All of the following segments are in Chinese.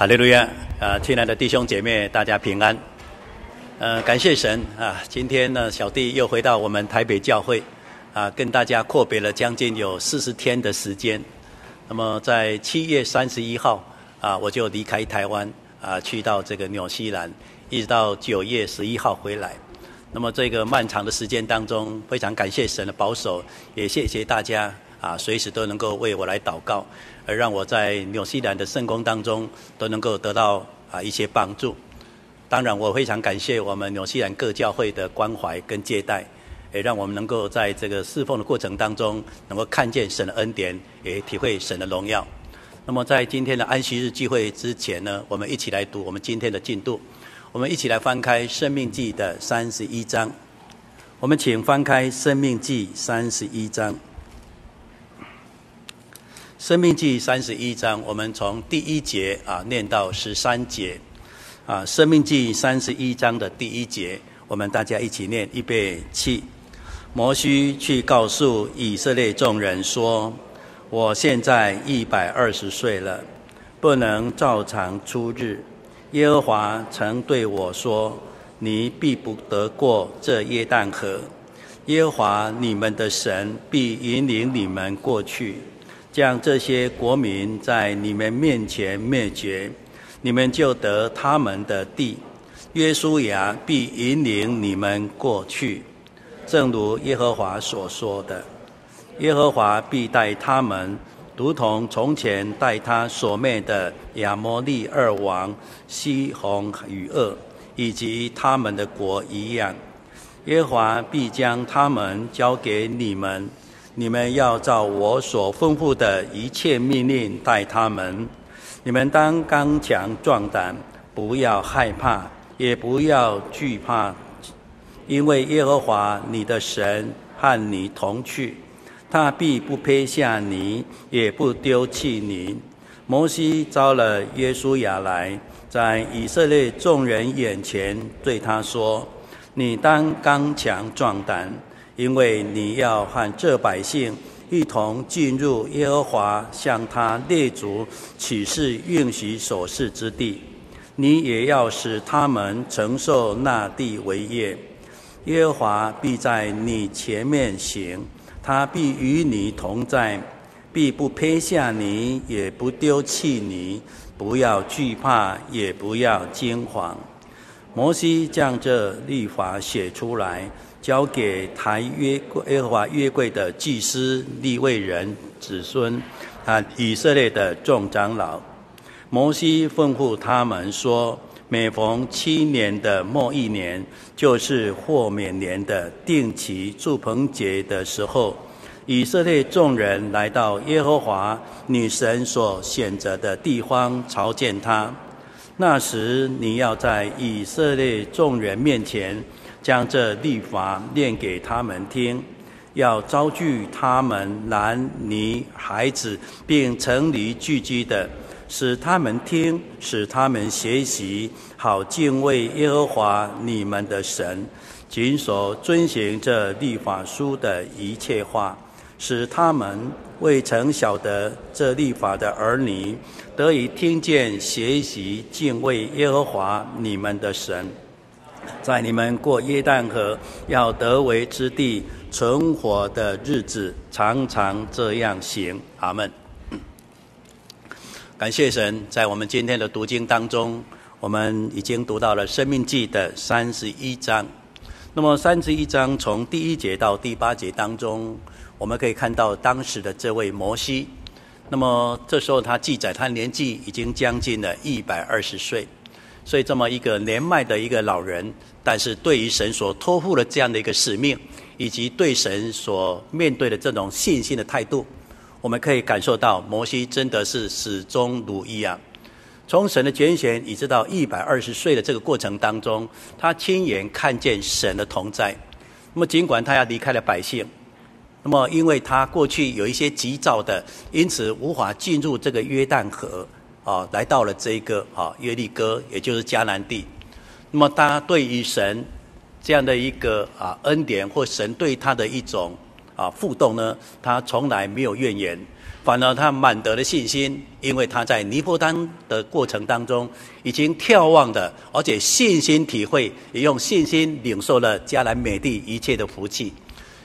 哈利路亚！啊，亲爱的弟兄姐妹，大家平安。呃，感谢神啊！今天呢，小弟又回到我们台北教会啊，跟大家阔别了将近有四十天的时间。那么在七月三十一号啊，我就离开台湾啊，去到这个纽西兰，一直到九月十一号回来。那么这个漫长的时间当中，非常感谢神的保守，也谢谢大家啊，随时都能够为我来祷告。而让我在纽西兰的圣工当中都能够得到啊一些帮助。当然，我非常感谢我们纽西兰各教会的关怀跟接待，也让我们能够在这个侍奉的过程当中，能够看见神的恩典，也体会神的荣耀。那么，在今天的安息日聚会之前呢，我们一起来读我们今天的进度。我们一起来翻开《生命记》的三十一章。我们请翻开《生命记》三十一章。生命记三十一章，我们从第一节啊念到十三节，啊，生命记三十一章的第一节，我们大家一起念，预备起。摩西去告诉以色列众人说：“我现在一百二十岁了，不能照常出日。耶和华曾对我说：你必不得过这约旦河。耶和华你们的神必引领你们过去。”将这些国民在你们面前灭绝，你们就得他们的地。约书亚必引领你们过去，正如耶和华所说的。耶和华必带他们，如同从前带他所灭的亚摩利二王西宏与噩，以及他们的国一样。耶和华必将他们交给你们。你们要照我所吩咐的一切命令待他们。你们当刚强壮胆，不要害怕，也不要惧怕，因为耶和华你的神和你同去，他必不撇下你，也不丢弃你。摩西召了约书亚来，在以色列众人眼前对他说：“你当刚强壮胆。”因为你要和这百姓一同进入耶和华向他列祖启示应许所赐之地，你也要使他们承受那地为业。耶和华必在你前面行，他必与你同在，必不撇下你，也不丢弃你。不要惧怕，也不要惊慌。摩西将这律法写出来。交给台约耶和华约柜的祭司利未人子孙啊，以色列的众长老。摩西吩咐他们说：每逢七年的末一年，就是豁免年的定期住棚节的时候，以色列众人来到耶和华女神所选择的地方朝见他。那时你要在以色列众人面前。将这律法念给他们听，要招聚他们男女孩子，并城里聚集的，使他们听，使他们学习，好敬畏耶和华你们的神，谨守遵行这律法书的一切话，使他们未曾晓得这律法的儿女，得以听见学习敬畏耶和华你们的神。在你们过约旦河要得为之地存活的日子，常常这样行。阿门。感谢神，在我们今天的读经当中，我们已经读到了《生命记》的三十一章。那么三十一章从第一节到第八节当中，我们可以看到当时的这位摩西。那么这时候他记载，他年纪已经将近了一百二十岁。所以，这么一个年迈的一个老人，但是对于神所托付的这样的一个使命，以及对神所面对的这种信心的态度，我们可以感受到摩西真的是始终如一啊。从神的拣选，一直到一百二十岁的这个过程当中，他亲眼看见神的同在。那么，尽管他要离开了百姓，那么因为他过去有一些急躁的，因此无法进入这个约旦河。啊，来到了这个啊耶利哥，也就是迦南地。那么，他对于神这样的一个啊恩典，或神对他的一种啊互动呢，他从来没有怨言。反而他满得的信心，因为他在尼泊丹的过程当中已经眺望的，而且信心体会，也用信心领受了迦南美地一切的福气。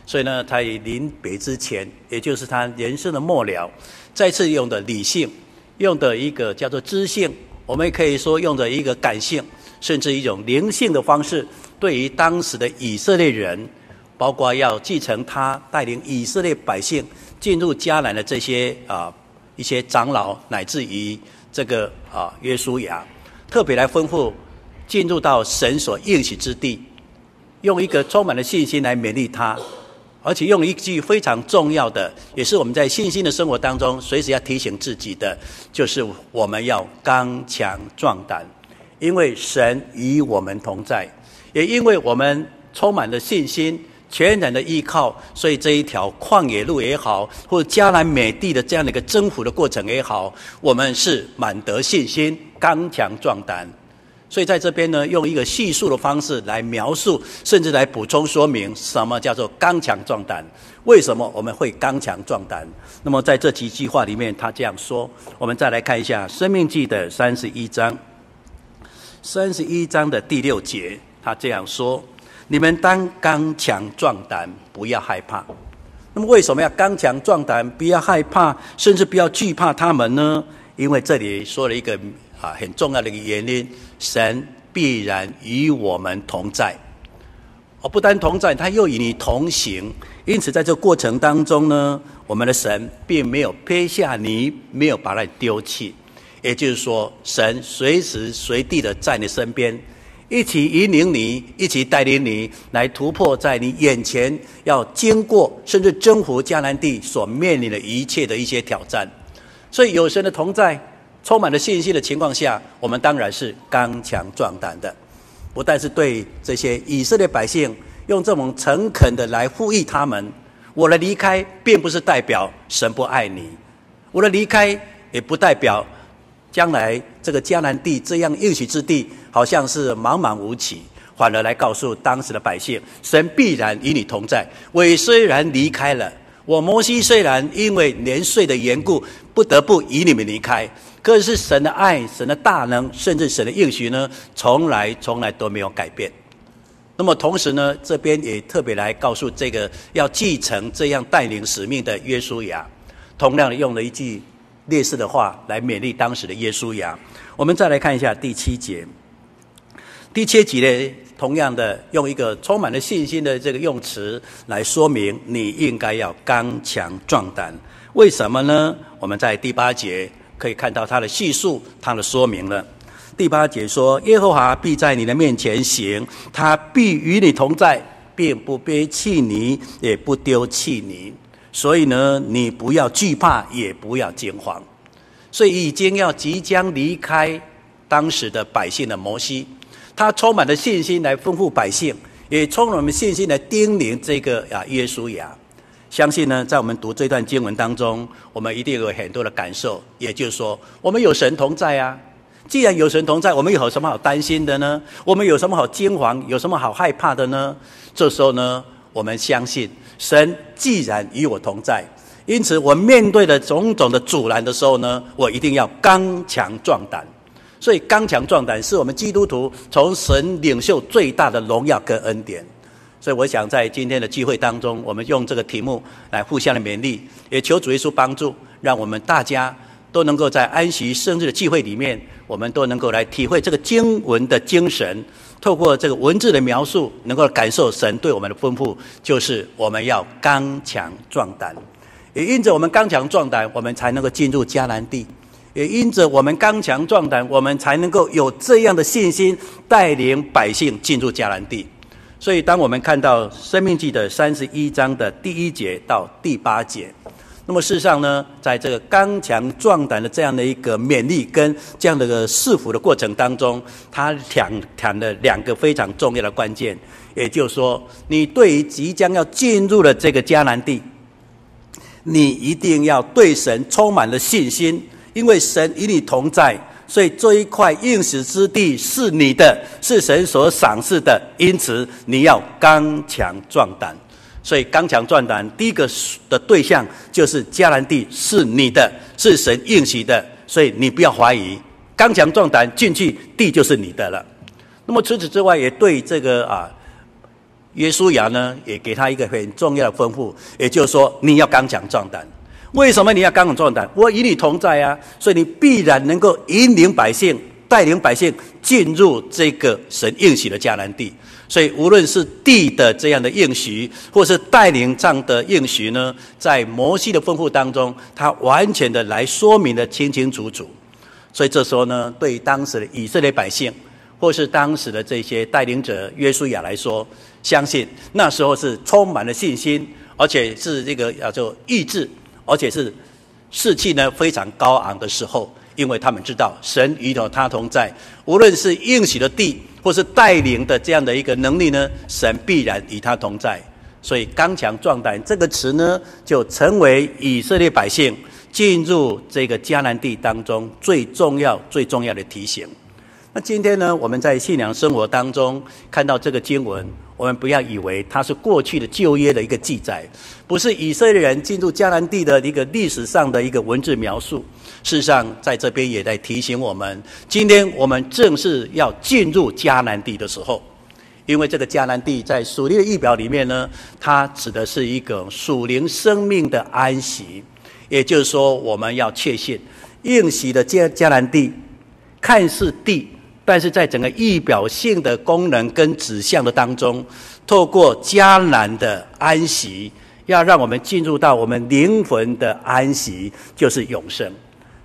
所以呢，他临别之前，也就是他人生的末了，再次用的理性，用的一个叫做知性，我们也可以说用的一个感性，甚至一种灵性的方式，对于当时的以色列人，包括要继承他带领以色列百姓进入迦南的这些啊一些长老，乃至于这个啊约书亚，特别来吩咐进入到神所应许之地，用一个充满了信心来勉励他。而且用一句非常重要的，也是我们在信心的生活当中随时要提醒自己的，就是我们要刚强壮胆，因为神与我们同在，也因为我们充满了信心，全然的依靠，所以这一条旷野路也好，或者迦南美地的这样的一个征服的过程也好，我们是满得信心，刚强壮胆。所以在这边呢，用一个叙述的方式来描述，甚至来补充说明什么叫做刚强壮胆。为什么我们会刚强壮胆？那么在这几句话里面，他这样说。我们再来看一下《生命记》的三十一章，三十一章的第六节，他这样说：“你们当刚强壮胆，不要害怕。”那么为什么要刚强壮胆，不要害怕，甚至不要惧怕他们呢？因为这里说了一个。啊，很重要的一个原因，神必然与我们同在，而不单同在，他又与你同行。因此，在这个过程当中呢，我们的神并没有撇下你，没有把他丢弃。也就是说，神随时随地的在你身边，一起引领你，一起带领你来突破在你眼前要经过甚至征服迦南地所面临的一切的一些挑战。所以，有神的同在。充满了信心的情况下，我们当然是刚强壮胆的。不但是对这些以色列百姓，用这种诚恳的来呼吁他们：我的离开，并不是代表神不爱你；我的离开，也不代表将来这个迦南地这样应许之地，好像是茫茫无期。反而来告诉当时的百姓：神必然与你同在。我虽然离开了，我摩西虽然因为年岁的缘故，不得不与你们离开。可是神的爱、神的大能，甚至神的应许呢，从来从来都没有改变。那么同时呢，这边也特别来告诉这个要继承这样带领使命的耶稣亚，同样用了一句类似的话来勉励当时的耶稣亚。我们再来看一下第七节，第七节呢，同样的用一个充满了信心的这个用词来说明，你应该要刚强壮胆。为什么呢？我们在第八节。可以看到他的叙述，他的说明了。第八节说：“耶和华必在你的面前行，他必与你同在，并不背弃你，也不丢弃你。所以呢，你不要惧怕，也不要惊慌。所以已经要即将离开当时的百姓的摩西，他充满了信心来吩咐百姓，也充满了信心来叮咛这个啊耶稣亚。”相信呢，在我们读这段经文当中，我们一定有很多的感受。也就是说，我们有神同在啊。既然有神同在，我们有什么好担心的呢？我们有什么好惊惶？有什么好害怕的呢？这时候呢，我们相信神既然与我同在，因此我面对的种种的阻拦的时候呢，我一定要刚强壮胆。所以，刚强壮胆是我们基督徒从神领袖最大的荣耀跟恩典。所以，我想在今天的聚会当中，我们用这个题目来互相的勉励，也求主耶稣帮助，让我们大家都能够在安息生日的聚会里面，我们都能够来体会这个经文的精神，透过这个文字的描述，能够感受神对我们的吩咐，就是我们要刚强壮胆。也因着我们刚强壮胆，我们才能够进入迦南地；也因着我们刚强壮胆，我们才能够有这样的信心，带领百姓进入迦南地。所以，当我们看到《生命记》的三十一章的第一节到第八节，那么事实上呢，在这个刚强壮胆的这样的一个勉励跟这样的一个赐福的过程当中，他讲讲了两个非常重要的关键，也就是说，你对于即将要进入的这个迦南地，你一定要对神充满了信心，因为神与你同在。所以这一块应许之地是你的，是神所赏赐的，因此你要刚强壮胆。所以刚强壮胆，第一个的对象就是迦南地是你的，是神应许的，所以你不要怀疑。刚强壮胆进去，地就是你的了。那么除此之外，也对这个啊，耶稣亚呢，也给他一个很重要的吩咐，也就是说，你要刚强壮胆。为什么你要刚强壮胆？我与你同在啊，所以你必然能够引领百姓，带领百姓进入这个神应许的迦南地。所以，无论是地的这样的应许，或是带领这样的应许呢，在摩西的吩咐当中，他完全的来说明的清清楚楚。所以这时候呢，对当时的以色列百姓，或是当时的这些带领者约书亚来说，相信那时候是充满了信心，而且是这个叫做意志，而且是士气呢非常高昂的时候，因为他们知道神与他同在，无论是应许的地。或是带领的这样的一个能力呢，神必然与他同在。所以“刚强壮胆”这个词呢，就成为以色列百姓进入这个迦南地当中最重要、最重要的提醒。那今天呢，我们在信仰生活当中看到这个经文，我们不要以为它是过去的旧约的一个记载，不是以色列人进入迦南地的一个历史上的一个文字描述。事实上，在这边也在提醒我们，今天我们正是要进入迦南地的时候，因为这个迦南地在属灵的意表里面呢，它指的是一个属灵生命的安息，也就是说，我们要确信应许的迦迦南地看似地，但是在整个预表性的功能跟指向的当中，透过迦南的安息，要让我们进入到我们灵魂的安息，就是永生。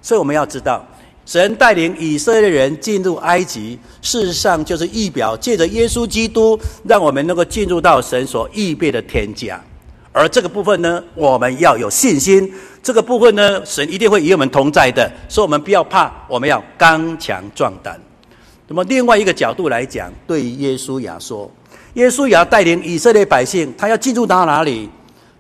所以我们要知道，神带领以色列人进入埃及，事实上就是预表借着耶稣基督，让我们能够进入到神所预备的天家。而这个部分呢，我们要有信心。这个部分呢，神一定会与我们同在的，所以我们不要怕，我们要刚强壮胆。那么另外一个角度来讲，对于耶稣亚说，耶稣亚带领以色列百姓，他要进入到哪里？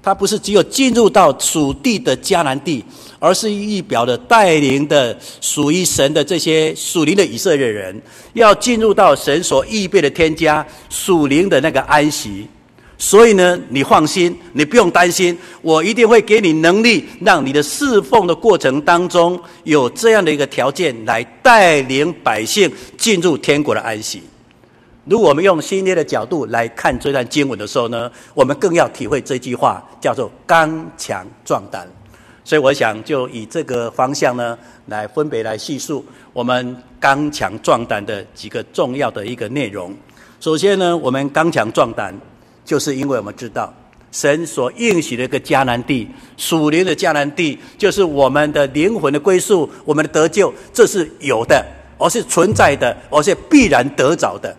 他不是只有进入到属地的迦南地。而是预表的带领的属于神的这些属灵的以色列人，要进入到神所预备的天家属灵的那个安息。所以呢，你放心，你不用担心，我一定会给你能力，让你的侍奉的过程当中有这样的一个条件，来带领百姓进入天国的安息。如果我们用新约的角度来看这段经文的时候呢，我们更要体会这句话，叫做“刚强壮胆”。所以我想就以这个方向呢，来分别来叙述我们刚强壮胆的几个重要的一个内容。首先呢，我们刚强壮胆，就是因为我们知道神所应许的一个迦南地，属灵的迦南地，就是我们的灵魂的归宿，我们的得救，这是有的，而是存在的，而且必然得着的。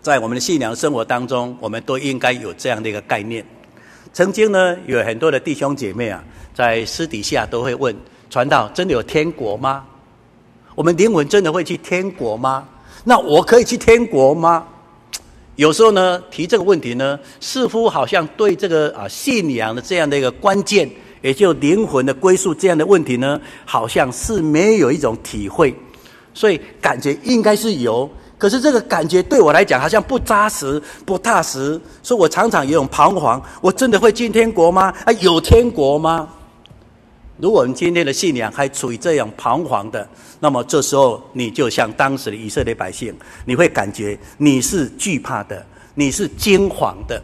在我们的信仰生活当中，我们都应该有这样的一个概念。曾经呢，有很多的弟兄姐妹啊。在私底下都会问传道：真的有天国吗？我们灵魂真的会去天国吗？那我可以去天国吗？有时候呢，提这个问题呢，似乎好像对这个啊信仰的这样的一个关键，也就灵魂的归宿这样的问题呢，好像是没有一种体会，所以感觉应该是有，可是这个感觉对我来讲好像不扎实、不踏实，所以我常常有种彷徨：我真的会进天国吗？啊，有天国吗？如果我们今天的信仰还处于这样彷徨的，那么这时候你就像当时的以色列百姓，你会感觉你是惧怕的，你是惊惶的。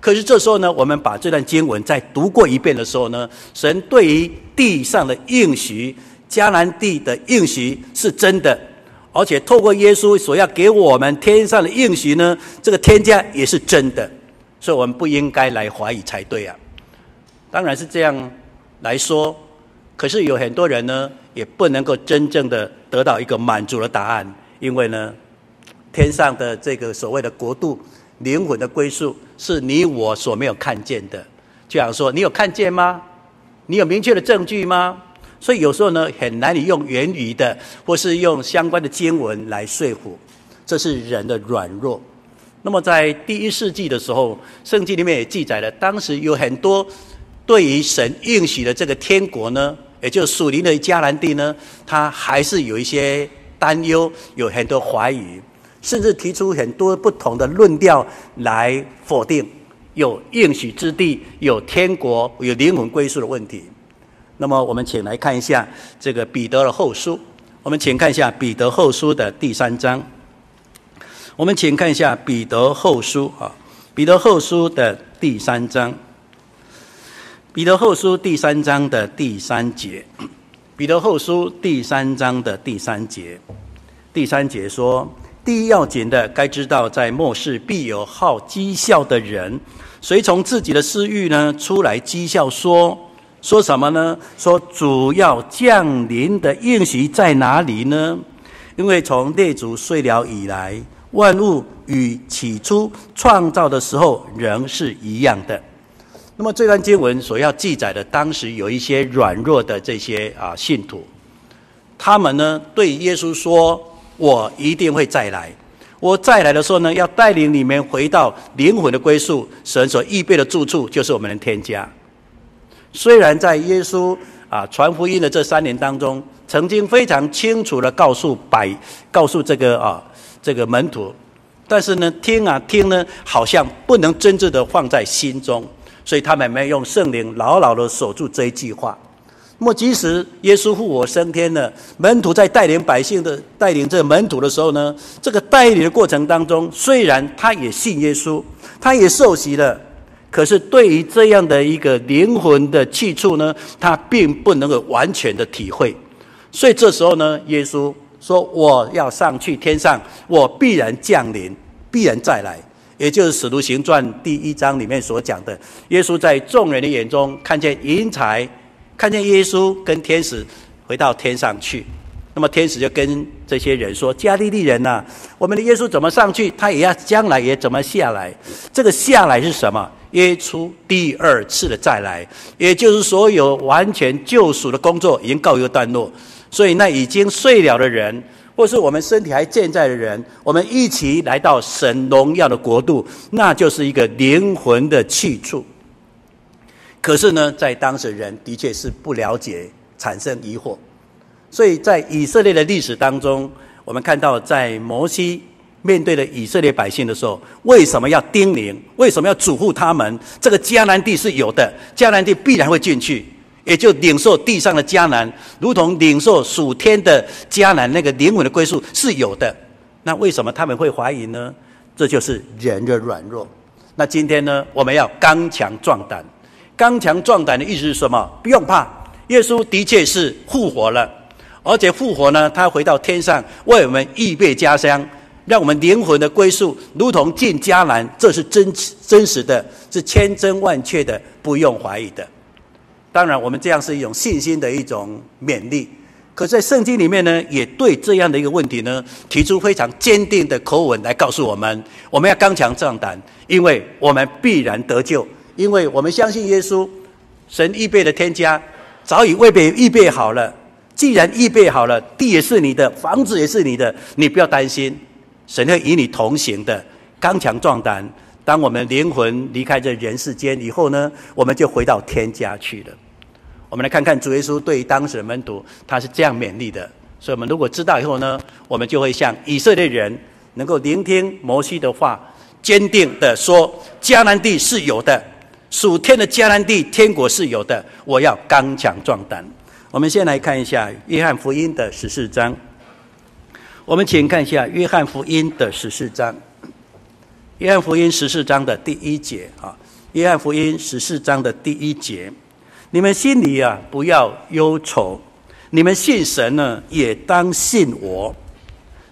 可是这时候呢，我们把这段经文再读过一遍的时候呢，神对于地上的应许，迦南地的应许是真的，而且透过耶稣所要给我们天上的应许呢，这个天家也是真的，所以我们不应该来怀疑才对啊。当然是这样来说。可是有很多人呢，也不能够真正的得到一个满足的答案，因为呢，天上的这个所谓的国度、灵魂的归宿，是你我所没有看见的。就想说，你有看见吗？你有明确的证据吗？所以有时候呢，很难以用言语的，或是用相关的经文来说服，这是人的软弱。那么在第一世纪的时候，圣经里面也记载了，当时有很多。对于神应许的这个天国呢，也就是属灵的迦南地呢，他还是有一些担忧，有很多怀疑，甚至提出很多不同的论调来否定，有应许之地，有天国，有灵魂归宿的问题。那么，我们请来看一下这个彼得的后书。我们请看一下彼得后书的第三章。我们请看一下彼得后书啊，彼得后书的第三章。彼得后书第三章的第三节。彼得后书第三章的第三节。第三节说：“第一要紧的，该知道，在末世必有好讥笑的人，随从自己的私欲呢，出来讥笑说，说什么呢？说主要降临的应许在哪里呢？因为从列祖睡了以来，万物与起初创造的时候仍是一样的。那么这段经文所要记载的，当时有一些软弱的这些啊信徒，他们呢对耶稣说。”我一定会再来。我再来的时候呢，要带领你们回到灵魂的归宿，神所预备的住处，就是我们的天家。虽然在耶稣啊传福音的这三年当中，曾经非常清楚地告诉百，告诉这个啊这个门徒，但是呢，听啊听呢，好像不能真正的放在心中，所以他们没有用圣灵牢牢地守住这一句话。那么，即使耶稣复活升天了，门徒在带领百姓的带领这门徒的时候呢，这个带领的过程当中，虽然他也信耶稣，他也受洗了，可是对于这样的一个灵魂的去处呢，他并不能够完全的体会。所以这时候呢，耶稣说：“我要上去天上，我必然降临，必然再来。”也就是《使徒行传》第一章里面所讲的，耶稣在众人的眼中看见云彩。看见耶稣跟天使回到天上去，那么天使就跟这些人说：“加利利人呐、我们的耶稣怎么上去，他也要将来也怎么下来。这个下来是什么？耶稣第二次的再来，也就是所有完全救赎的工作已经告一个段落。所以那已经睡了的人，或是我们身体还健在的人，我们一起来到神荣耀的国度，那就是一个灵魂的去处。”可是呢，在当时人的确是不了解，产生疑惑，所以在以色列的历史当中，我们看到在摩西面对的以色列百姓的时候，为什么要叮咛？为什么要嘱咐他们？这个迦南地是有的，迦南地必然会进去，也就领受地上的迦南，如同领受属天的迦南那个灵魂的归宿是有的。那为什么他们会怀疑呢？这就是人的软弱。那今天呢，我们要刚强壮胆。刚强壮胆的意思是什么？不用怕，耶稣的确是复活了，而且复活呢，他回到天上为我们预备家乡，让我们灵魂的归宿如同进迦南，这是真真实的，是千真万确的，不用怀疑的。当然，我们这样是一种信心的一种勉励。可在圣经里面呢，也对这样的一个问题呢，提出非常坚定的口吻来告诉我们：我们要刚强壮胆，因为我们必然得救。因为我们相信耶稣，神预备的天家早已为备预备好了。既然预备好了，地也是你的，房子也是你的，你不要担心，神会与你同行的。刚强壮胆，当我们灵魂离开这人世间以后呢，我们就回到天家去了。我们来看看主耶稣对于当时的门徒，他是这样勉励的。所以，我们如果知道以后呢，我们就会像以色列人，能够聆听摩西的话，坚定的说：迦南地是有的。属天的迦南地，天国是有的。我要刚强壮胆。我们先来看一下约翰福音的十四章。我们请看一下约翰福音的十四章。约翰福音十四章的第一节啊，约翰福音十四章的第一节，你们心里啊不要忧愁，你们信神呢，也当信我。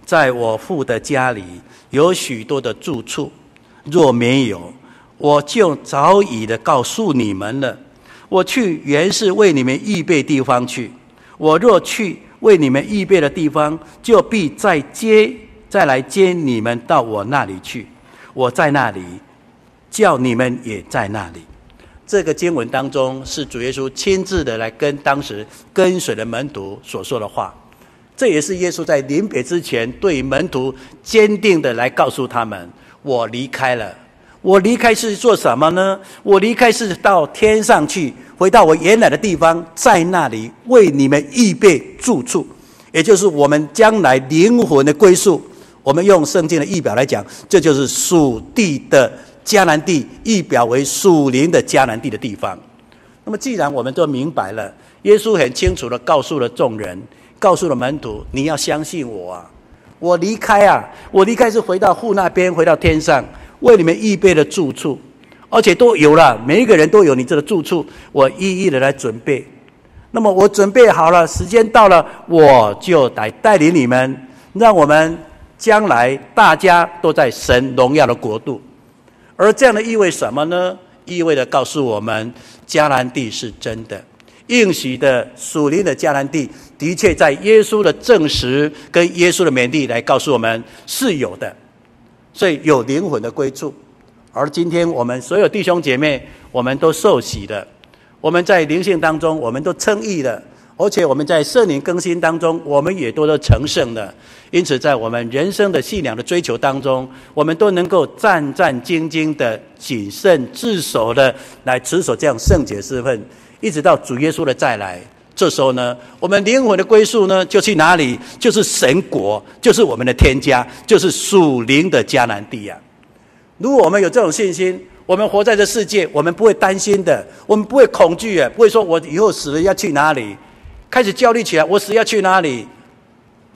在我父的家里有许多的住处，若没有，我就早已的告诉你们了。我去原是为你们预备地方去。我若去为你们预备的地方，就必再接再来接你们到我那里去。我在那里，叫你们也在那里。这个经文当中是主耶稣亲自的来跟当时跟随的门徒所说的话。这也是耶稣在临别之前对门徒坚定的来告诉他们：我离开了。我离开是做什么呢？我离开是到天上去，回到我原来的地方，在那里为你们预备住处，也就是我们将来灵魂的归宿。我们用圣经的译表来讲，这就是属地的迦南地，意表为属灵的迦南地的地方。那么，既然我们都明白了，耶稣很清楚地告诉了众人，告诉了门徒：你要相信我啊！我离开啊，我离开是回到父那边，回到天上，为你们预备了住处，而且都有了，每一个人都有你这个住处，我一一的来准备。那么我准备好了，时间到了，我就来带领你们，让我们将来大家都在神荣耀的国度。而这样的意味什么呢？意味着告诉我们，迦南地是真的，应许的属灵的迦南地，的确在耶稣的证实跟耶稣的勉励来告诉我们是有的，所以有灵魂的归处。而今天我们所有弟兄姐妹，我们都受洗的，我们在灵性当中，我们都称义了。而且我们在圣灵更新当中，我们也都都成圣了。因此，在我们人生的信仰的追求当中，我们都能够战战兢兢的、谨慎自守的来持守这样圣洁之分，一直到主耶稣的再来。这时候呢，我们灵魂的归宿呢，就去哪里？就是神国，就是我们的天家，就是属灵的迦南地呀、啊。如果我们有这种信心，我们活在这世界，我们不会担心的，我们不会恐惧的，不会说我以后死了要去哪里。开始焦虑起来，我死要去哪里？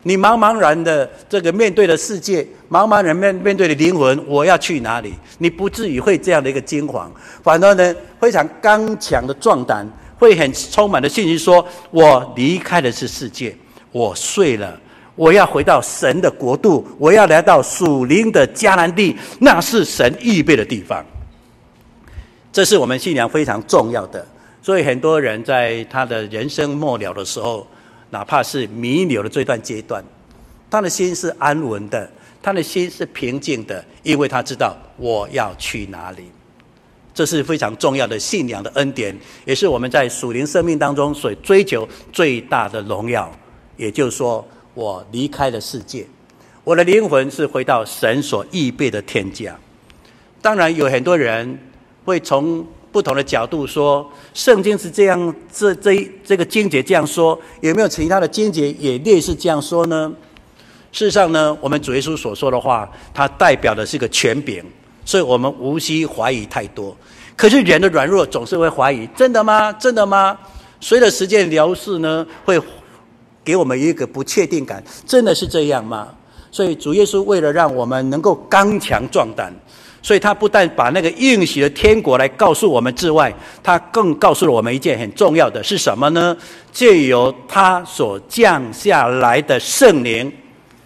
你茫茫然的这个面对的世界，茫茫然面面对的灵魂，我要去哪里？你不至于会这样的一个惊慌，反而呢，非常刚强的壮胆，会很充满的信心，说我离开的是世界，我睡了，我要回到神的国度，我要来到属灵的迦南地，那是神预备的地方。这是我们信仰非常重要的。所以很多人在他的人生末了的时候，哪怕是弥留的这段阶段，他的心是安稳的，他的心是平静的，因为他知道我要去哪里。这是非常重要的信仰的恩典，也是我们在属灵生命当中所追求最大的荣耀。也就是说，我离开了世界，我的灵魂是回到神所预备的天家。当然，有很多人会从不同的角度说，圣经是这样，这这这个经节这样说，有没有其他的经节也类似这样说呢？事实上呢，我们主耶稣所说的话，它代表的是个权柄，所以我们无需怀疑太多。可是人的软弱总是会怀疑，真的吗？真的吗？随着时间流逝呢，会给我们一个不确定感，真的是这样吗？所以主耶稣为了让我们能够刚强壮胆。所以他不但把那个应许的天国来告诉我们之外，他更告诉了我们一件很重要的是什么呢？借由他所降下来的圣灵，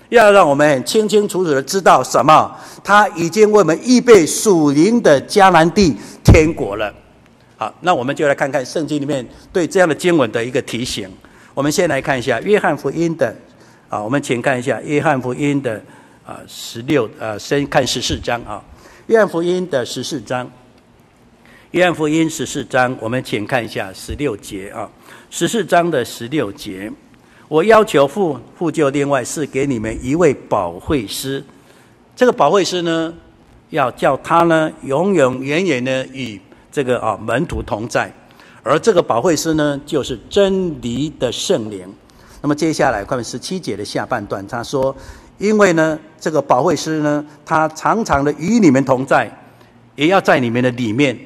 要让我们清清楚楚的知道什么？他已经为我们预备属灵的迦南地天国了。好，那我们就来看看圣经里面对这样的经文的一个提醒。我们先来看一下约翰福音的，啊，我们请看一下约翰福音的啊十六，呃，先看十四章啊。约翰福音的十四章，约翰福音十四章，我们请看一下十六节啊。十四章的十六节，我要求父，父就另外是给你们一位保惠师。这个保惠师呢，要叫他呢永永远远的与这个啊门徒同在。而这个保惠师呢，就是真理的圣灵。那么接下来看十七节的下半段，他说。因为呢，这个保惠师呢，他常常的与你们同在，也要在你们的里面。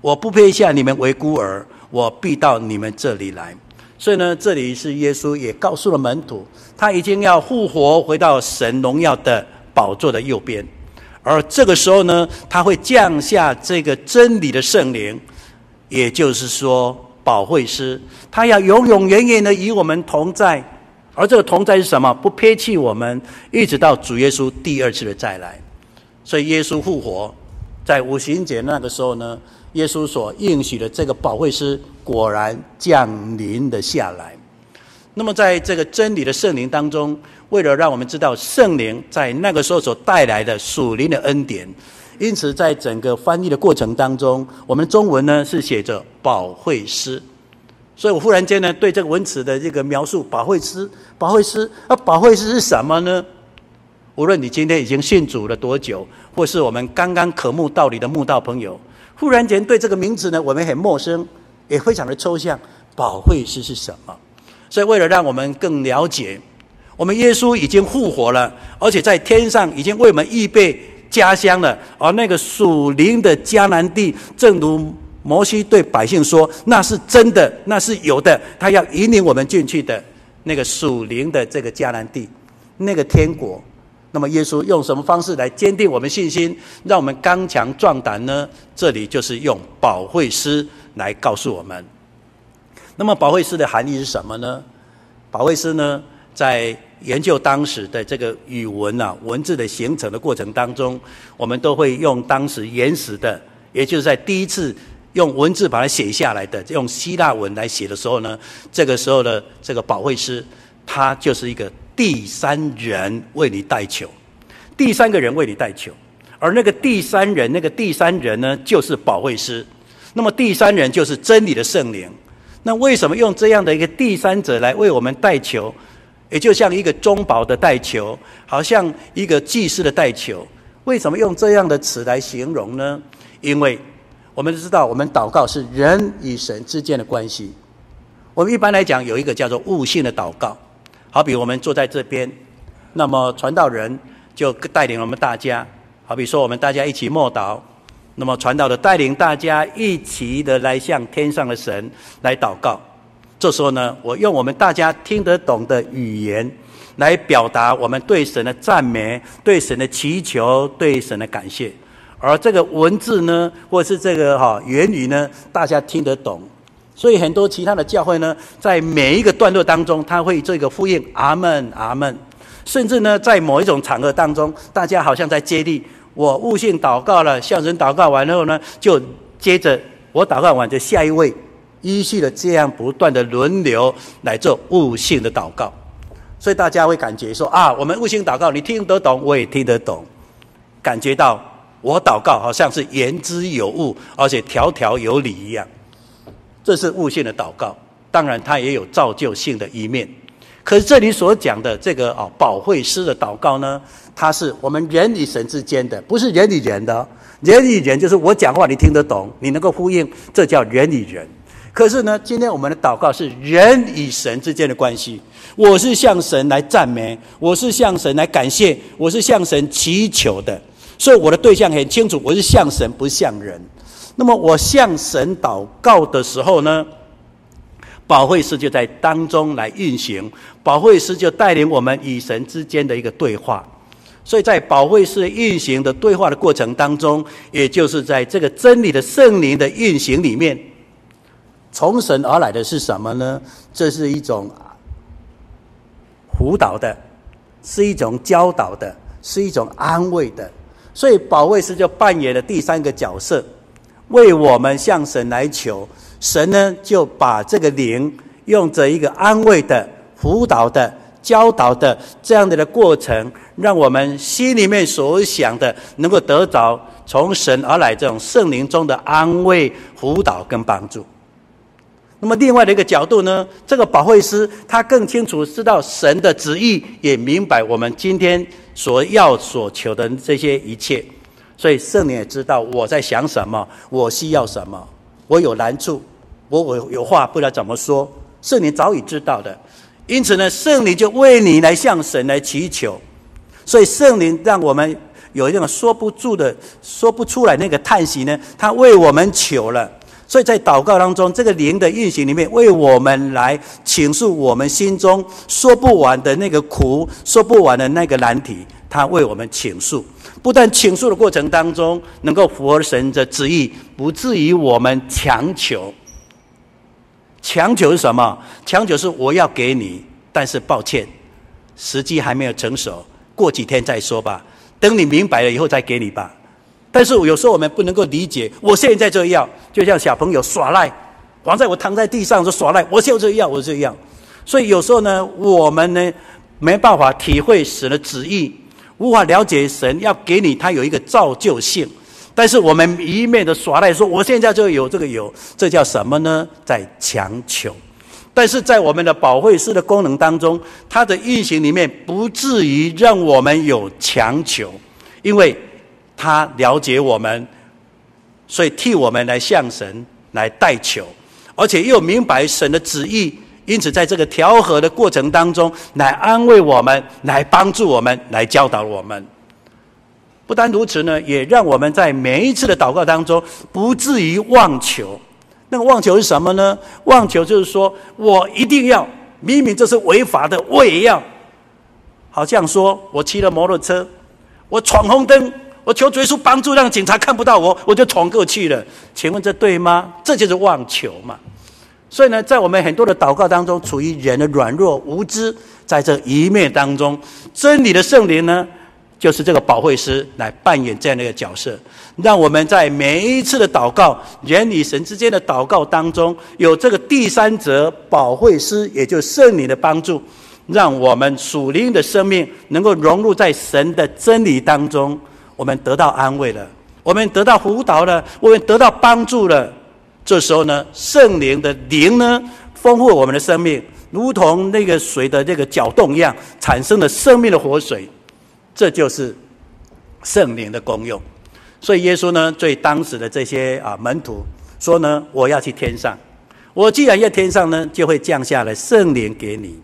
我不配下你们为孤儿，我必到你们这里来。所以呢，这里是耶稣也告诉了门徒，他已经要复活，回到神荣耀的宝座的右边。而这个时候呢，他会降下这个真理的圣灵，也就是说，保惠师，他要永永远远的与我们同在。而这个同在是什么？不撇弃我们，一直到主耶稣第二次的再来。所以耶稣复活，在五旬节那个时候呢，耶稣所应许的这个保惠师果然降临了下来。那么在这个真理的圣灵当中，为了让我们知道圣灵在那个时候所带来的属灵的恩典，因此在整个翻译的过程当中，我们中文呢是写着保惠师。所以我忽然间呢，对这个文词的这个描述，保惠师，保惠师，啊，保惠师是什么呢？无论你今天已经信主了多久，或是我们刚刚渴慕道理的慕道朋友，忽然间对这个名字呢，我们很陌生，也非常的抽象。保惠师是什么？所以为了让我们更了解，我们耶稣已经复活了，而且在天上已经为我们预备家乡了。而那个属灵的迦南地，正如摩西对百姓说：“那是真的，那是有的。他要引领我们进去的那个属灵的这个迦南地，那个天国。”那么耶稣用什么方式来坚定我们信心，让我们刚强壮胆呢？这里就是用保惠师来告诉我们。那么保惠师的含义是什么呢？保惠师呢，在研究当时的这个语文啊，文字的形成的过程当中，我们都会用当时原始的，也就是在第一次用文字把它写下来的，用希腊文来写的时候呢，这个时候的这个保惠师，他就是一个。第三人为你代求，第三个人为你代求，而那个第三人，那个第三人呢，就是保惠师。那么第三人就是真理的圣灵。那为什么用这样的一个第三者来为我们代求？也就像一个中保的代求，好像一个祭司的代求。为什么用这样的词来形容呢？因为我们知道，我们祷告是人与神之间的关系。我们一般来讲有一个叫做悟性的祷告。好比我们坐在这边，那么传道人就带领我们大家。好比说，我们大家一起默祷，那么传道的带领大家一起的来向天上的神来祷告。这时候呢，我用我们大家听得懂的语言来表达我们对神的赞美、对神的祈求、对神的感谢。而这个文字呢，或是这个哈言语呢，大家听得懂。所以很多其他的教会呢，在每一个段落当中，他会这个呼应阿门阿门，甚至呢，在某一种场合当中，大家好像在接力。我悟性祷告了，向神祷告完之后呢，就接着我祷告完，就下一位，依序的这样不断的轮流来做悟性的祷告。所以大家会感觉说啊，我们悟性祷告，你听得懂，我也听得懂，感觉到我祷告好像是言之有物，而且条条有理一样。这是悟性的祷告，当然它也有造就性的一面。可是这里所讲的这个啊，保惠师的祷告呢，它是我们人与神之间的，不是人与人的。人与人就是我讲话你听得懂，你能够呼应，这叫人与人。可是呢，今天我们的祷告是人与神之间的关系。我是向神来赞美，我是向神来感谢，我是向神祈求的。所以我的对象很清楚，我是向神，不向人。那么我向神祷告的时候呢，保惠师就在当中来运行，保惠师就带领我们与神之间的一个对话。所以在保惠师运行的对话的过程当中，也就是在这个真理的圣灵的运行里面，从神而来的是什么呢？这是一种辅导的，是一种教导的，是一种安慰的。所以保卫师就扮演了第三个角色。为我们向神来求，神呢就把这个灵用着一个安慰的、辅导的、教导的这样的的过程，让我们心里面所想的能够得着从神而来这种圣灵中的安慰、辅导跟帮助。那么另外的一个角度呢，这个保惠师他更清楚知道神的旨意，也明白我们今天所要所求的这些一切。所以圣灵也知道我在想什么，我需要什么，我有难处，我我有话不知道怎么说，圣灵早已知道的。因此呢，圣灵就为你来向神来祈求。所以圣灵让我们有一种说不住的、说不出来那个叹息呢，他为我们求了。所以在祷告当中，这个灵的运行里面，为我们来倾诉我们心中说不完的那个苦，说不完的那个难题，他为我们倾诉。不但倾诉的过程当中能够符合神的旨意，不至于我们强求。强求是什么？强求是我要给你，但是抱歉，时机还没有成熟，过几天再说吧。等你明白了以后再给你吧。但是有时候我们不能够理解，我现在这样，就像小朋友耍赖，王在我躺在地上说耍赖，我就这样，我这样。所以有时候呢，我们呢没办法体会神的旨意。无法了解神要给你，他有一个造就性，但是我们一面的耍赖说，我现在就有这个有，这叫什么呢？在强求。但是在我们的保惠师的功能当中，它的运行里面不至于让我们有强求，因为他了解我们，所以替我们来向神来代求，而且又明白神的旨意。因此，在这个调和的过程当中，来安慰我们，来帮助我们，来教导我们。不单如此呢，也让我们在每一次的祷告当中，不至于妄求。那个妄求是什么呢？妄求就是说我一定要，明明这是违法的，我也要。好像说我骑了摩托车，我闯红灯，我求主耶稣帮助，让警察看不到我，我就闯过去了。请问这对吗？这就是妄求嘛。所以呢，在我们很多的祷告当中，处于人的软弱无知，在这一面当中，真理的圣灵呢，就是这个保惠师来扮演这样的一个角色，让我们在每一次的祷告，人与神之间的祷告当中，有这个第三者保惠师，也就是圣灵的帮助，让我们属灵的生命能够融入在神的真理当中，我们得到安慰了，我们得到辅导了，我们得到帮助了。这时候呢，圣灵的灵呢，丰富我们的生命，如同那个水的这个搅动一样，产生了生命的活水。这就是圣灵的功用。所以耶稣呢，对当时的这些啊门徒说呢：“我要去天上，我既然要天上呢，就会降下来圣灵给你。”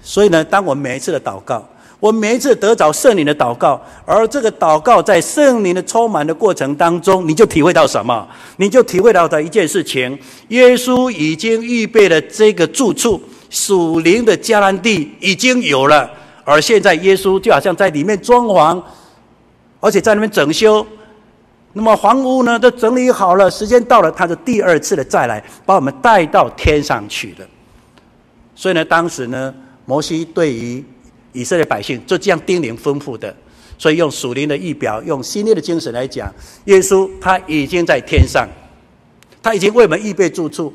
所以呢，当我每一次的祷告。我每一次得着圣灵的祷告，而这个祷告在圣灵的充满的过程当中，你就体会到什么？你就体会到的一件事情：耶稣已经预备了这个住处，属灵的迦南地已经有了，而现在耶稣就好像在里面装潢，而且在那边整修。那么房屋呢都整理好了，时间到了，他就第二次的再来，把我们带到天上去了。所以呢，当时呢，摩西对于以色列百姓就这样叮咛吩咐的，所以用属灵的预表，用新约的精神来讲，耶稣他已经在天上，他已经为我们预备住处，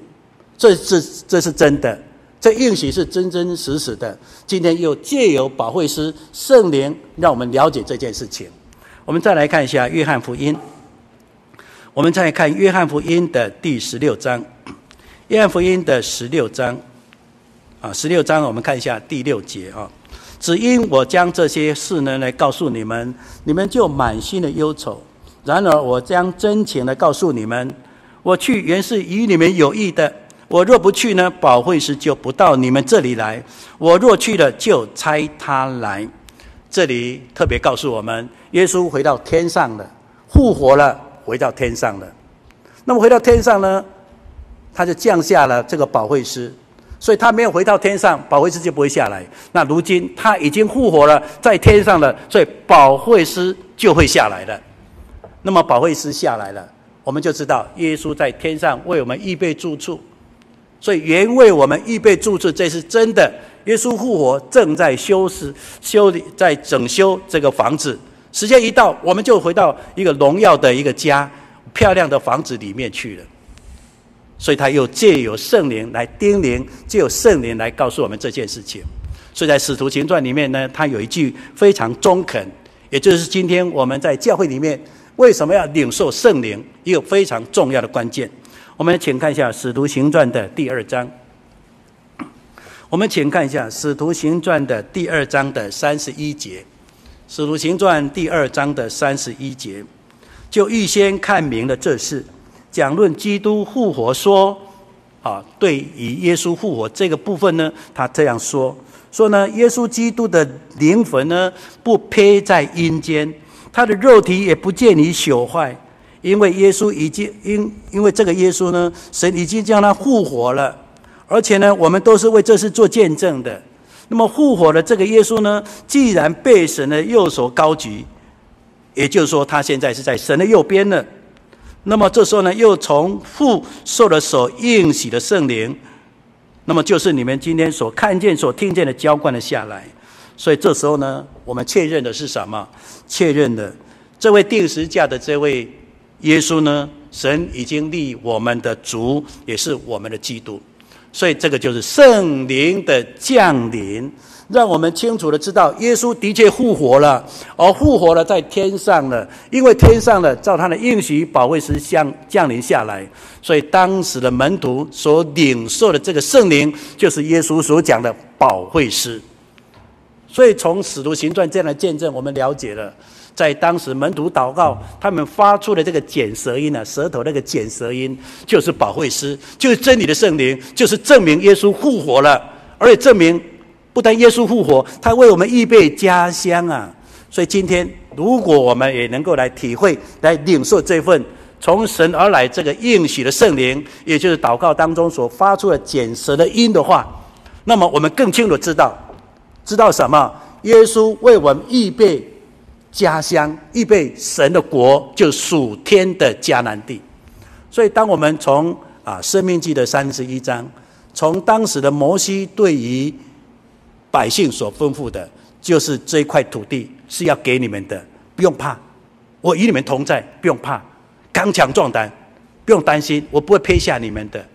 这是这是真的，这应许是真真实实的。今天又借由保惠师圣灵，让我们了解这件事情。我们再来看一下约翰福音，我们再看约翰福音的第十六章，约翰福音的十六章，啊，十六章我们看一下第六节啊。只因我将这些事呢来告诉你们，你们就满心的忧愁。然而我将真情的告诉你们，我去原是与你们有益的。我若不去呢，保惠师就不到你们这里来；我若去了，就差他来。这里特别告诉我们，耶稣回到天上了，复活了，回到天上了。那么回到天上呢，他就降下了这个保惠师。所以他没有回到天上，保惠师就不会下来。那如今他已经复活了，在天上了，所以保惠师就会下来了。那么保惠师下来了，我们就知道耶稣在天上为我们预备住处。所以原为我们预备住处，这是真的。耶稣复活正在修饰、修理、在整修这个房子。时间一到，我们就回到一个荣耀的一个家、漂亮的房子里面去了。所以他又借由圣灵来叮咛，借由圣灵来告诉我们这件事情。所以在使徒行传里面呢，他有一句非常中肯，也就是今天我们在教会里面为什么要领受圣灵，一个非常重要的关键。我们请看一下使徒行传的第二章。我们请看一下使徒行传的第二章的三十一节。使徒行传第二章的三十一节，就预先看明了这事。讲论基督复活说，啊，对于耶稣复活这个部分呢，他这样说：说呢，耶稣基督的灵魂呢，不披在阴间，他的肉体也不见你朽坏，因为耶稣已经因因为这个耶稣呢，神已经将他复活了，而且呢，我们都是为这事做见证的。那么复活的这个耶稣呢，既然被神的右手高举，也就是说，他现在是在神的右边了。那么这时候呢，又从父受了所应许的圣灵，那么就是你们今天所看见、所听见的浇灌了下来。所以这时候呢，我们确认的是什么？确认的这位定时架的这位耶稣呢，神已经立我们的主，也是我们的基督。所以这个就是圣灵的降临。让我们清楚的知道，耶稣的确复活了，而复活了在天上了。因为天上了，照他的应许，保惠师降降临下来，所以当时的门徒所领受的这个圣灵，就是耶稣所讲的保惠师。所以从使徒行传这样的见证，我们了解了，在当时门徒祷告，他们发出的这个卷舌音呢，舌头那个卷舌音，就是保惠师，就是真理的圣灵，就是证明耶稣复活了，而且证明。不但耶稣复活，他为我们预备家乡啊！所以今天，如果我们也能够来体会、来领受这份从神而来这个应许的圣灵，也就是祷告当中所发出的简舌的音的话，那么我们更清楚知道，知道什么？耶稣为我们预备家乡，预备神的国，就属天的迦南地。所以，当我们从啊《生命记》的三十一章，从当时的摩西对于百姓所吩咐的，就是这一块土地是要给你们的，不用怕，我与你们同在，不用怕，刚强壮胆，不用担心，我不会撇下你们的。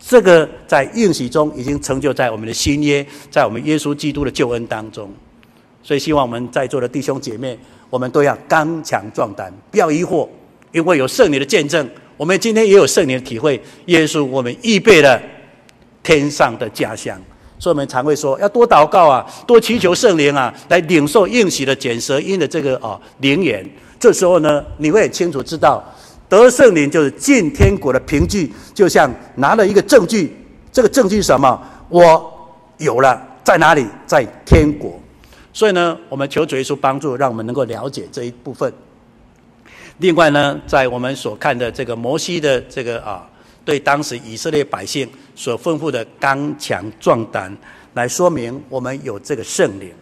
这个在应许中已经成就在我们的新约，在我们耶稣基督的救恩当中。所以，希望我们在座的弟兄姐妹，我们都要刚强壮胆，不要疑惑，因为有圣灵的见证。我们今天也有圣灵的体会，耶稣我们预备了天上的家乡，所以我们常会说要多祷告啊，多祈求圣灵啊，来领受应许的简舌音的这个啊灵言。这时候呢，你会很清楚知道，得圣灵就是进天国的凭据，就像拿了一个证据，这个证据是什么？我有了，在哪里？在天国。所以呢，我们求主耶稣帮助，让我们能够了解这一部分。另外呢，在我们所看的这个摩西的这个啊，对当时以色列百姓所吩咐的刚强壮胆，来说明我们有这个圣灵，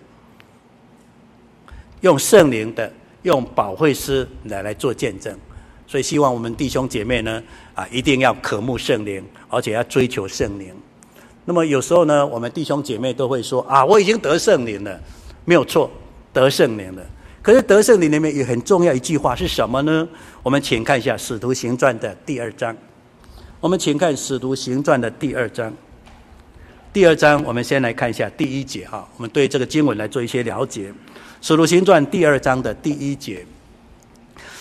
用圣灵的用保惠师来来做见证，所以希望我们弟兄姐妹呢啊，一定要渴慕圣灵，而且要追求圣灵。那么有时候呢，我们弟兄姐妹都会说啊，我已经得圣灵了，没有错，得圣灵了。可是得圣灵里面有很重要一句话是什么呢？我们请看一下《使徒行传》的第二章。我们请看《使徒行传》的第二章。第二章，我们先来看一下第一节哈。我们对这个经文来做一些了解。《使徒行传》第二章的第一节，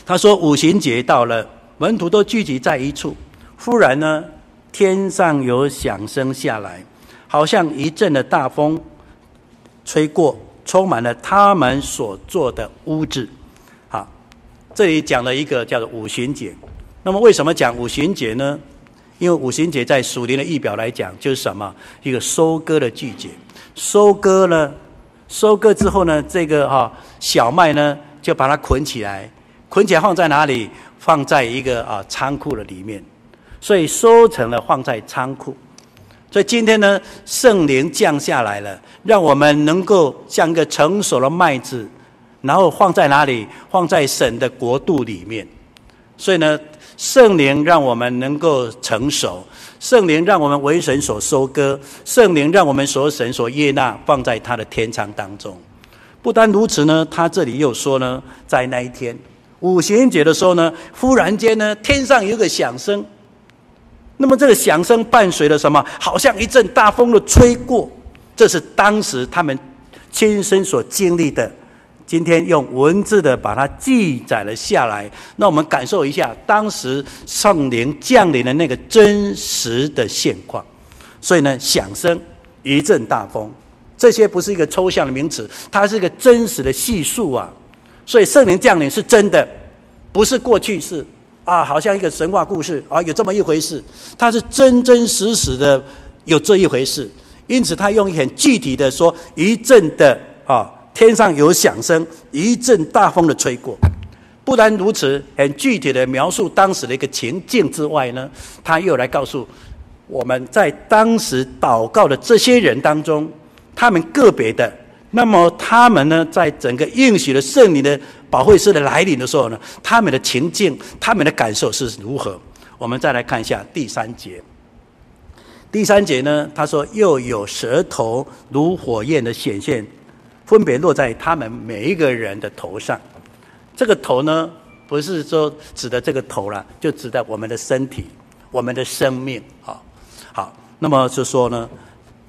他说：“五行节到了，门徒都聚集在一处。忽然呢，天上有响声下来，好像一阵的大风吹过。”充满了他们所做的屋子，好，这里讲了一个叫做五行节。那么为什么讲五行节呢？因为五旬节在属灵的意表来讲，就是什么？一个收割的季节。收割呢，收割之后呢，这个哈小麦呢，就把它捆起来，捆起来放在哪里？放在一个啊仓库的里面。所以收成了，放在仓库。所以今天呢，圣灵降下来了，让我们能够像一个成熟的麦子，然后放在哪里？放在神的国度里面。所以呢，圣灵让我们能够成熟，圣灵让我们为神所收割，圣灵让我们所神所悦纳，放在他的天仓当中。不单如此呢，他这里又说呢，在那一天五旬节的时候呢，忽然间呢，天上有个响声。那么这个响声伴随了什么？好像一阵大风的吹过，这是当时他们亲身所经历的。今天用文字的把它记载了下来，那我们感受一下当时圣灵降临的那个真实的现况。所以呢，响声一阵大风，这些不是一个抽象的名词，它是一个真实的叙述啊。所以圣灵降临是真的，不是过去式。啊，好像一个神话故事啊，有这么一回事，它是真真实实的有这一回事，因此他用很具体的说，一阵的啊，天上有响声，一阵大风的吹过。不但如此，很具体的描述当时的一个情境之外呢，他又来告诉我们在当时祷告的这些人当中，他们个别的。那么他们呢，在整个应许的圣灵的保惠师的来临的时候呢，他们的情境、他们的感受是如何？我们再来看一下第三节。第三节呢，他说又有舌头如火焰的显现，分别落在他们每一个人的头上。这个头呢，不是说指的这个头了，就指的我们的身体、我们的生命。好，好，那么就说呢，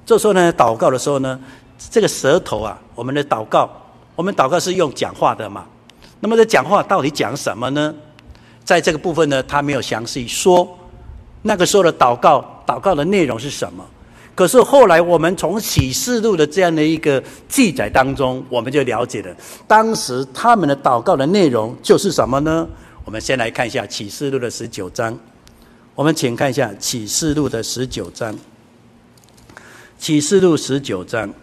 这时候呢，祷告的时候呢。这个舌头啊，我们的祷告，我们祷告是用讲话的嘛？那么这讲话到底讲什么呢？在这个部分呢，他没有详细说。那个时候的祷告，祷告的内容是什么？可是后来我们从启示录的这样的一个记载当中，我们就了解了当时他们的祷告的内容就是什么呢？我们先来看一下启示录的十九章。我们请看一下启示录的十九章。启示录十九章。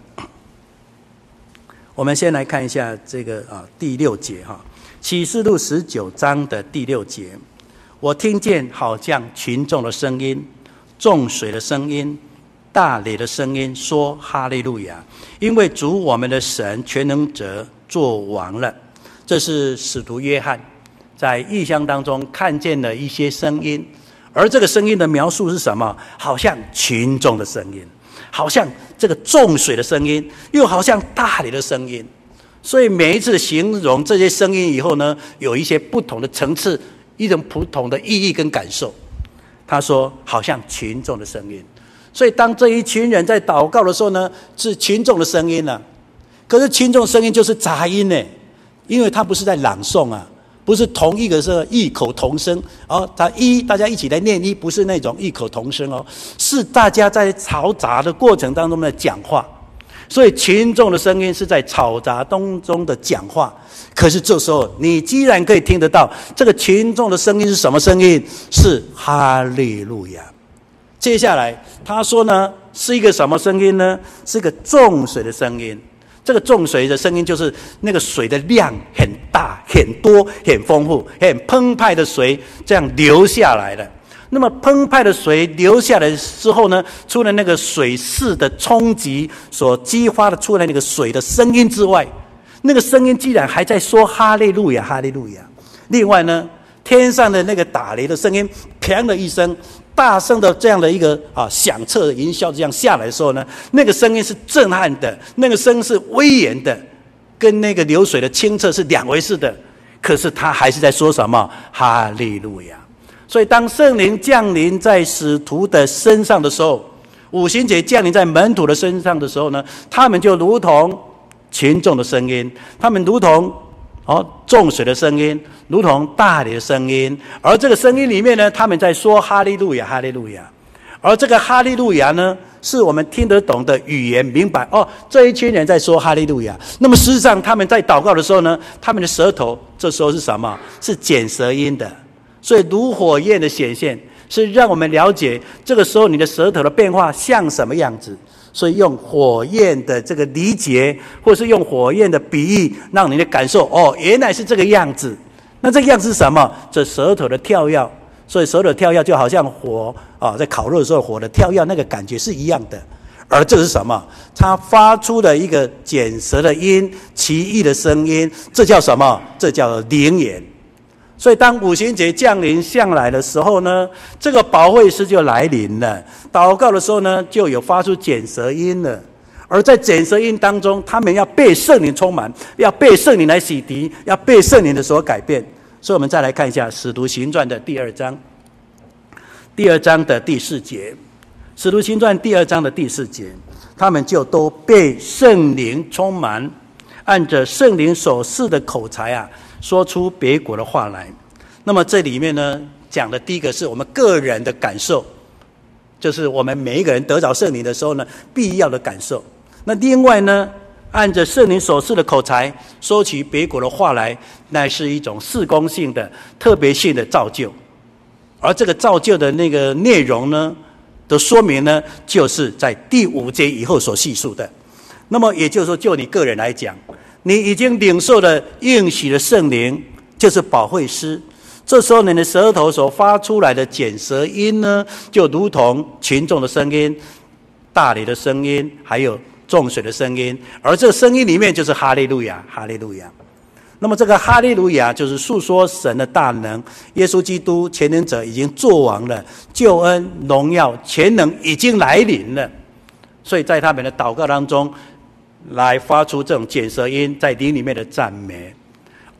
我们先来看一下这个啊第六节哈，启示录十九章的第六节，我听见好像群众的声音、众水的声音、大雷的声音，说哈利路亚，因为主我们的神全能者做王了。这是使徒约翰在异象当中看见了一些声音，而这个声音的描述是什么？好像群众的声音。好像这个重水的声音，又好像大雷的声音，所以每一次形容这些声音以后呢，有一些不同的层次，一种不同的意义跟感受。他说，好像群众的声音，所以当这一群人在祷告的时候呢，是群众的声音呢、可是群众声音就是杂音呢，因为他不是在朗诵啊。不是同一个是异口同声哦，他一大家一起来念一，不是那种异口同声哦，是大家在嘈杂的过程当中的讲话，所以群众的声音是在嘈杂当中的讲话。可是这时候你既然可以听得到这个群众的声音是什么声音？是哈利路亚。接下来他说呢，是一个什么声音呢？是一个重水的声音。这个重水的声音，就是那个水的量很大、很多、很丰富、很澎湃的水这样流下来的。那么澎湃的水流下来之后呢，除了那个水势的冲击所激发的出来那个水的声音之外，那个声音既然还在说哈利路亚、哈利路亚。另外呢，天上的那个打雷的声音，砰的一声。大声的这样的一个啊响彻云霄这样下来的时候呢，那个声音是震撼的，那个声是威严的，跟那个流水的清澈是两回事的。可是他还是在说什么？哈利路亚！所以当圣灵降临在使徒的身上的时候，五旬节降临在门徒的身上的时候呢，他们就如同群众的声音，他们如同。哦，众水的声音，如同大雷的声音，而这个声音里面呢，他们在说哈利路亚，哈利路亚。而这个哈利路亚呢，是我们听得懂的语言，明白哦。这一群人在说哈利路亚。那么事实上，他们在祷告的时候呢，他们的舌头这时候是什么？是卷舌音的。所以如火焰的显现，是让我们了解这个时候你的舌头的变化像什么样子。所以用火焰的这个理解，或是用火焰的比喻，让你的感受哦，原来是这个样子。那这个样子是什么？这舌头的跳跃。所以舌头跳跃就好像火啊，在烤肉的时候火的跳跃，那个感觉是一样的。而这是什么？它发出的一个卷舌的音，奇异的声音，这叫什么？这叫灵言。所以，当五旬节降临下来的时候呢，这个保惠师就来临了。祷告的时候呢，就有发出卷舌音了。而在卷舌音当中，他们要被圣灵充满，要被圣灵来洗涤，要被圣灵的所改变。所以，我们再来看一下《使徒行传》的第二章，第二章的第四节，《使徒行传》第二章的第四节，他们就都被圣灵充满，按着圣灵所赐的口才啊。说出别国的话来，那么这里面呢，讲的第一个是我们个人的感受，就是我们每一个人得着圣灵的时候呢，必要的感受。那另外呢，按着圣灵所赐的口才说起别国的话来，那是一种事工性的、特别性的造就。而这个造就的那个内容呢，的说明呢，就是在第五节以后所叙述的。那么也就是说，就你个人来讲。你已经领受了应许的圣灵，就是保惠师。这时候你的舌头所发出来的卷舌音呢，就如同群众的声音、大雷的声音，还有众水的声音。而这声音里面就是哈利路亚，哈利路亚。那么这个哈利路亚就是诉说神的大能，耶稣基督全能者已经做完了，救恩、荣耀、全能已经来临了。所以在他们的祷告当中。来发出这种卷舌音，在灵里面的赞美，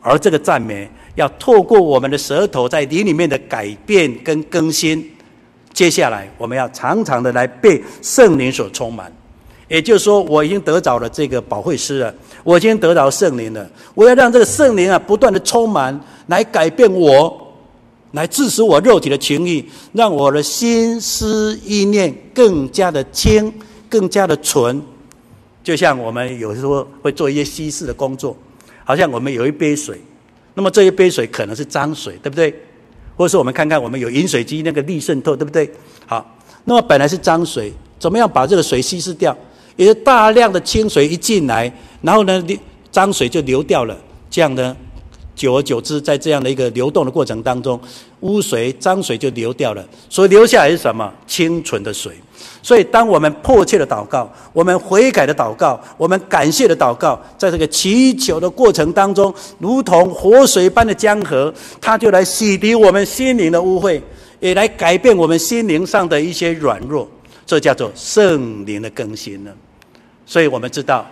而这个赞美要透过我们的舌头，在灵里面的改变跟更新。接下来，我们要常常的来被圣灵所充满，也就是说，我已经得着了这个保惠师了，我已经得着圣灵了，我要让这个圣灵啊，不断的充满，来改变我，来致使我肉体的情欲，让我的心思意念更加的清，更加的纯。就像我们有时候会做一些稀释的工作，好像我们有一杯水，那么这一杯水可能是脏水，对不对？或者说我们看看我们有饮水机那个滤渗透，对不对？好，那么本来是脏水，怎么样把这个水稀释掉？也是大量的清水一进来，然后呢，脏水就流掉了。这样呢，久而久之，在这样的一个流动的过程当中，污水、脏水就流掉了。所以留下来是什么？清纯的水。所以，当我们迫切的祷告，我们悔改的祷告，我们感谢的祷告，在这个祈求的过程当中，如同活水般的江河，它就来洗涤我们心灵的污秽，也来改变我们心灵上的一些软弱。这叫做圣灵的更新呢。所以我们知道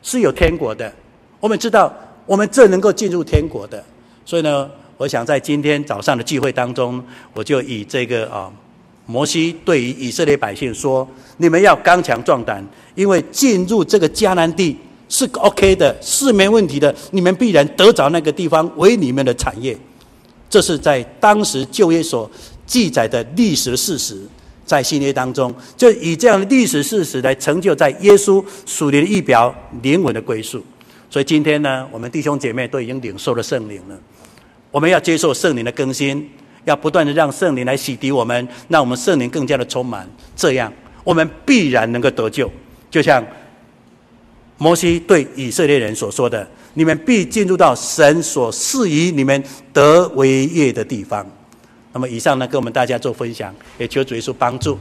是有天国的，我们知道我们这能够进入天国的。所以呢，我想在今天早上的聚会当中，我就以这个啊。摩西对于以色列百姓说：“你们要刚强壮胆，因为进入这个迦南地是 OK 的，是没问题的。你们必然得着那个地方为你们的产业。”这是在当时旧约所记载的历史事实，在新约当中，就以这样的历史事实来成就在耶稣属灵的预表灵魂的归宿。所以今天呢，我们弟兄姐妹都已经领受了圣灵了，我们要接受圣灵的更新。要不断的让圣灵来洗涤我们，让我们圣灵更加的充满，这样我们必然能够得救。就像摩西对以色列人所说的：“你们必进入到神所赐予你们得为业的地方。”那么以上呢，跟我们大家做分享，也求主耶稣帮助。